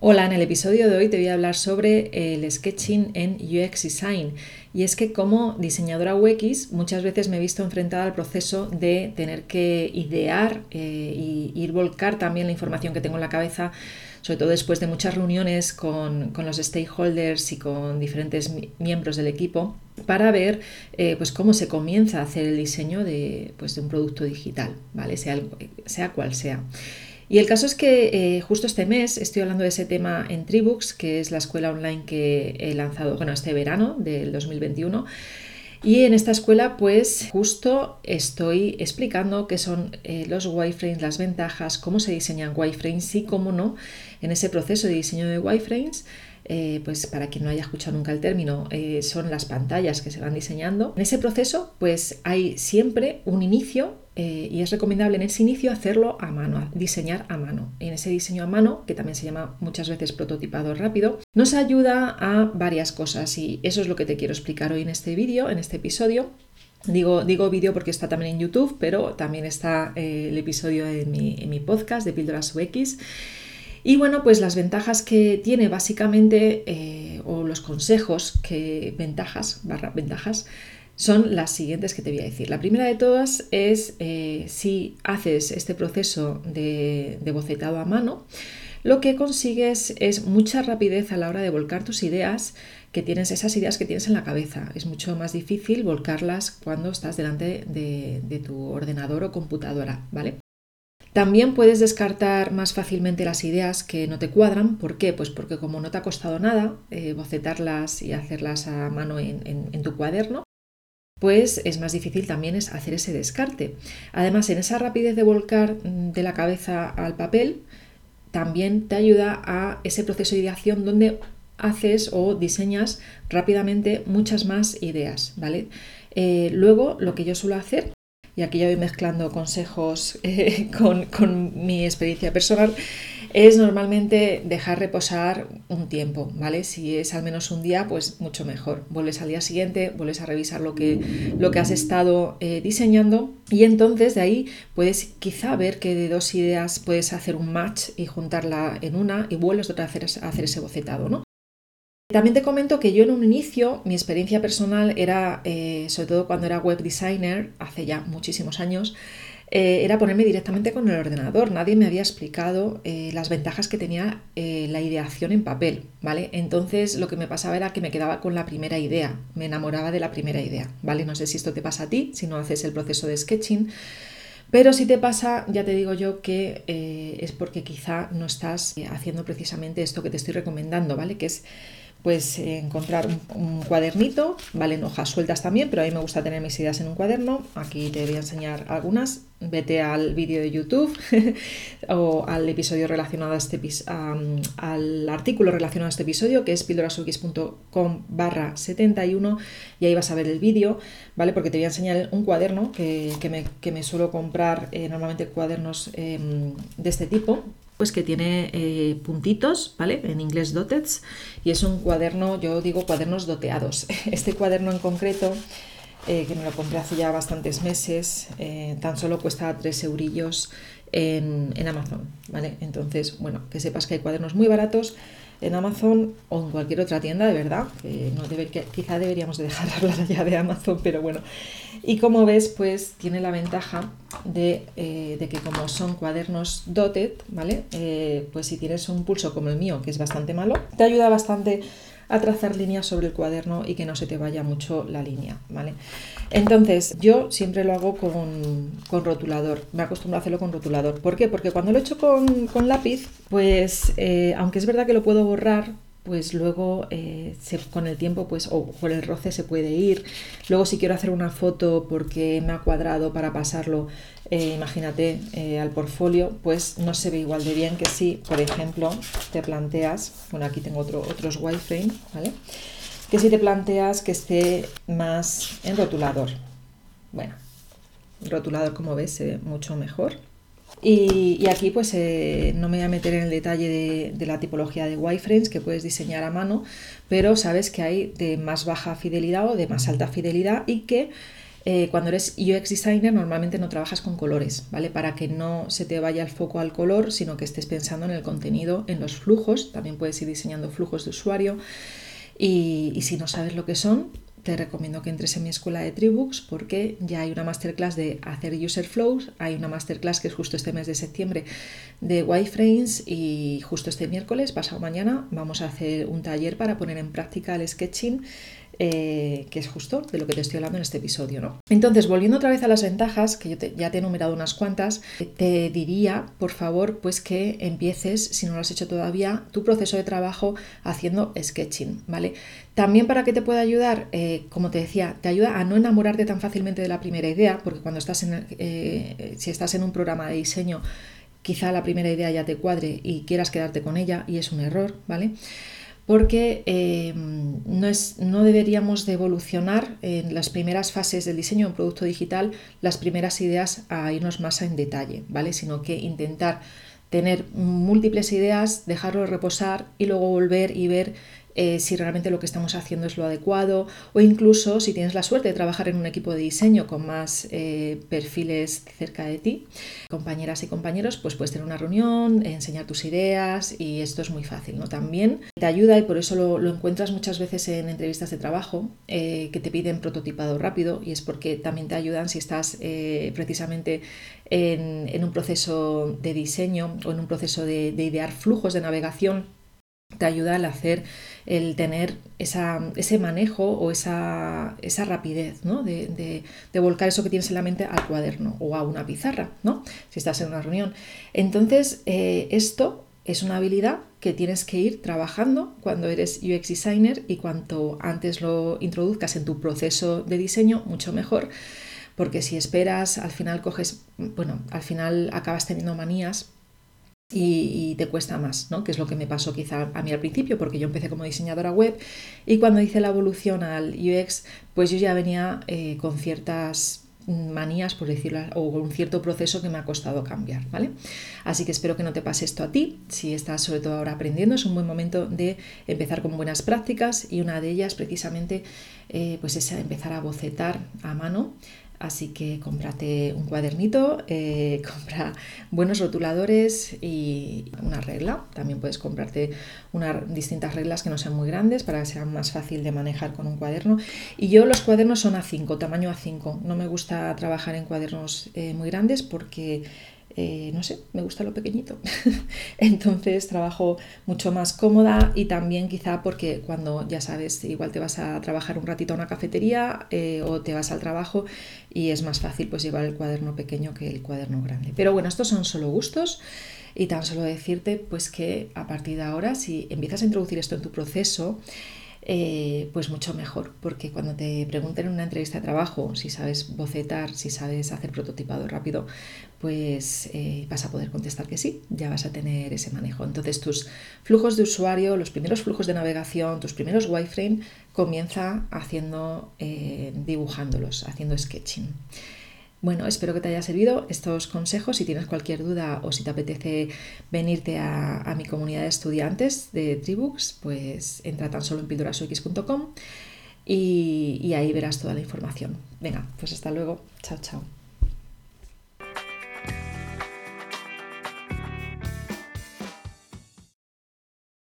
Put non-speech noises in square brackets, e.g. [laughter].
Hola, en el episodio de hoy te voy a hablar sobre el sketching en UX Design. Y es que como diseñadora UX muchas veces me he visto enfrentada al proceso de tener que idear eh, y ir volcar también la información que tengo en la cabeza, sobre todo después de muchas reuniones con, los stakeholders y con diferentes miembros del equipo, para ver eh, pues cómo se comienza a hacer el diseño de, pues, de un producto digital, ¿vale? sea, sea cual sea. Y el caso es que eh, justo este mes estoy hablando de ese tema en Tribooks, que es la escuela online que he lanzado, bueno, este verano del 2021. Y en esta escuela, pues justo estoy explicando qué son eh, los wireframes, las ventajas, cómo se diseñan wireframes y cómo no, en ese proceso de diseño de wireframes, eh, pues para quien no haya escuchado nunca el término, son las pantallas que se van diseñando. En ese proceso, pues hay siempre un inicio eh, y es recomendable en ese inicio hacerlo a mano, diseñar a mano. En ese diseño a mano, que también se llama muchas veces prototipado rápido, nos ayuda a varias cosas y eso es lo que te quiero explicar hoy en este vídeo, en este episodio. Digo, digo vídeo porque está también en YouTube, pero también está eh, el episodio en mi, podcast de Píldoras UX. Y bueno, pues las ventajas que tiene básicamente, eh, o los consejos que ventajas, barra ventajas, son las siguientes que te voy a decir. La primera de todas es eh, si haces este proceso de, bocetado a mano, lo que consigues es mucha rapidez a la hora de volcar tus ideas que tienes, esas ideas que tienes en la cabeza. Es mucho más difícil volcarlas cuando estás delante de, tu ordenador o computadora, ¿vale? También puedes descartar más fácilmente las ideas que no te cuadran. ¿Por qué? Pues porque como no te ha costado nada eh, bocetarlas y hacerlas a mano en tu cuaderno, pues es más difícil también es hacer ese descarte. Además, en esa rapidez de volcar mm, de la cabeza al papel, también te ayuda a ese proceso de ideación donde haces o diseñas rápidamente muchas más ideas, ¿vale? Eh, luego, lo que yo suelo hacer, y aquí ya voy mezclando consejos [laughs] eh, con, con mi experiencia personal, es normalmente dejar reposar un tiempo, ¿vale? Si es al menos un día, pues mucho mejor. Vuelves al día siguiente, vuelves a revisar lo que, lo que has estado eh, diseñando y entonces de ahí puedes quizá ver que de dos ideas puedes hacer un match y juntarla en una y vuelves otra vez a hacer ese bocetado, ¿no? También te comento que yo en un inicio, mi experiencia personal era, eh, sobre todo cuando era web designer, hace ya muchísimos años, eh, era ponerme directamente con el ordenador. Nadie me había explicado eh, las ventajas que tenía la ideación en papel, ¿vale? Entonces lo que me pasaba era que me quedaba con la primera idea, me enamoraba de la primera idea, ¿vale? No sé si esto te pasa a ti, si no haces el proceso de sketching. Pero si te pasa, ya te digo yo que es porque quizá no estás haciendo precisamente esto que te estoy recomendando, ¿vale? Que es pues encontrar un, cuadernito, valen hojas sueltas también, pero a mí me gusta tener mis ideas en un cuaderno. Aquí te voy a enseñar algunas. Vete al vídeo de YouTube [laughs] o al episodio relacionado a este al artículo relacionado a este episodio, que es pildorasux.com barra 71, y ahí vas a ver el vídeo, ¿vale? Porque te voy a enseñar un cuaderno que, me, suelo comprar eh, normalmente cuadernos em, de este tipo pues que tiene eh, puntitos, ¿vale? En inglés doteds, y es un cuaderno, yo digo cuadernos doteados. [laughs] Este cuaderno en concreto, eh, que me lo compré hace ya bastantes meses, eh, tan solo cuesta 3 eurillos en, en Amazon, ¿vale? Entonces, bueno, que sepas que hay cuadernos muy baratos en Amazon o en cualquier otra tienda, de verdad, quizá deberíamos de dejar [laughs] hablar ya de Amazon, pero bueno. Y como ves, pues tiene la ventaja de, eh, que como son cuadernos dotted, ¿vale? Eh, pues si tienes un pulso como el mío, que es bastante malo, te ayuda bastante a trazar líneas sobre el cuaderno y que no se te vaya mucho la línea, ¿vale? Entonces, yo siempre lo hago con, rotulador, me acostumbro a hacerlo con rotulador. ¿Por qué? Porque cuando lo he hecho con, lápiz, pues eh, aunque es verdad que lo puedo borrar, pues luego eh, con el tiempo pues o por el roce se puede ir. Luego si quiero hacer una foto porque me ha cuadrado para pasarlo, eh, imagínate, eh, al portfolio, pues no se ve igual de bien que si, por ejemplo, te planteas, bueno aquí tengo otro, otros wireframe, ¿vale? Que si te planteas que esté más en rotulador. Bueno, rotulador como ves se ve mucho mejor. Y, aquí pues eh, no me voy a meter en el detalle de, la tipología de wireframes que puedes diseñar a mano, pero sabes que hay de más baja fidelidad o de más alta fidelidad y que eh, cuando eres UX designer normalmente no trabajas con colores, ¿vale? Para que no se te vaya el foco al color, sino que estés pensando en el contenido, en los flujos, también puedes ir diseñando flujos de usuario y, y si no sabes lo que son, te recomiendo que entres en mi escuela de Tribooks porque ya hay una masterclass de hacer user flows, hay una masterclass que es justo este mes de septiembre de wireframes y justo este miércoles, pasado mañana, vamos a hacer un taller para poner en práctica el sketching eh, que es justo de lo que te estoy hablando en este episodio. ¿no? Entonces, volviendo otra vez a las ventajas, que yo ya te he enumerado unas cuantas, te diría, por favor, pues que empieces, si no lo has hecho todavía, tu proceso de trabajo haciendo sketching, ¿vale? También para que te pueda ayudar, eh, como te decía, te ayuda a no enamorarte tan fácilmente de la primera idea, porque cuando estás en, eh, si estás en un programa de diseño, quizá la primera idea ya te cuadre y quieras quedarte con ella y es un error, ¿vale? Porque eh, no, es, no, deberíamos de evolucionar en las primeras fases del diseño de un producto digital, las primeras ideas a irnos más en detalle, ¿vale? Sino que intentar tener múltiples ideas, dejarlo reposar y luego volver y ver eh, si realmente lo que estamos haciendo es lo adecuado o incluso si tienes la suerte de trabajar en un equipo de diseño con más eh, perfiles cerca de ti, compañeras y compañeros, pues puedes tener una reunión, enseñar tus ideas y esto es muy fácil, ¿no? También te ayuda y por eso lo, encuentras muchas veces en entrevistas de trabajo eh, que te piden prototipado rápido y es porque también te ayudan si estás precisamente en, un proceso de diseño o en un proceso de idear flujos de navegación te ayuda al hacer, el tener ese manejo o esa, rapidez, ¿no? De, volcar eso que tienes en la mente al cuaderno o a una pizarra, ¿no? Si estás en una reunión. Entonces, eh, esto es una habilidad que tienes que ir trabajando cuando eres UX designer y cuanto antes lo introduzcas en tu proceso de diseño, mucho mejor. Porque si esperas, al final coges, bueno, al final acabas teniendo manías y, te cuesta más, ¿no? Que es lo que me pasó quizá a mí al principio, porque yo empecé como diseñadora web y cuando hice la evolución al UX, pues yo ya venía eh, con ciertas manías, por decirlo, o con un cierto proceso que me ha costado cambiar, ¿vale? Así que espero que no te pase esto a ti. Si estás sobre todo ahora aprendiendo, es un buen momento de empezar con buenas prácticas y una de ellas precisamente eh, pues es empezar a bocetar a mano Así que cómprate un cuadernito, eh, [laughs] compra buenos rotuladores y una regla. También puedes comprarte unas distintas reglas que no sean muy grandes para que sea más fácil de manejar con un cuaderno. Y yo los cuadernos son A5, tamaño A5. No me gusta trabajar en cuadernos eh, muy grandes porque eh, no sé, me gusta lo pequeñito. [laughs] Entonces trabajo mucho más cómoda y también quizá porque cuando ya sabes, igual te vas a trabajar un ratito a una cafetería eh, o te vas al trabajo y es más fácil pues llevar el cuaderno pequeño que el cuaderno grande. Pero bueno, estos son solo gustos y tan solo decirte pues que a partir de ahora si empiezas a introducir esto en tu proceso, eh, pues mucho mejor, porque cuando te pregunten en una entrevista de trabajo si sabes bocetar, si sabes hacer prototipado rápido, pues eh, vas a poder contestar que sí, ya vas a tener ese manejo. Entonces tus flujos de usuario, los primeros flujos de navegación, tus primeros wireframe, comienza haciendo, eh, dibujándolos, haciendo sketching. Bueno, espero que te haya servido estos consejos. Si tienes cualquier duda o si te apetece venirte a, mi comunidad de estudiantes de Tribooks, pues entra tan solo en pildurasux.com y, y ahí verás toda la información. Venga, pues hasta luego. Chao, chao.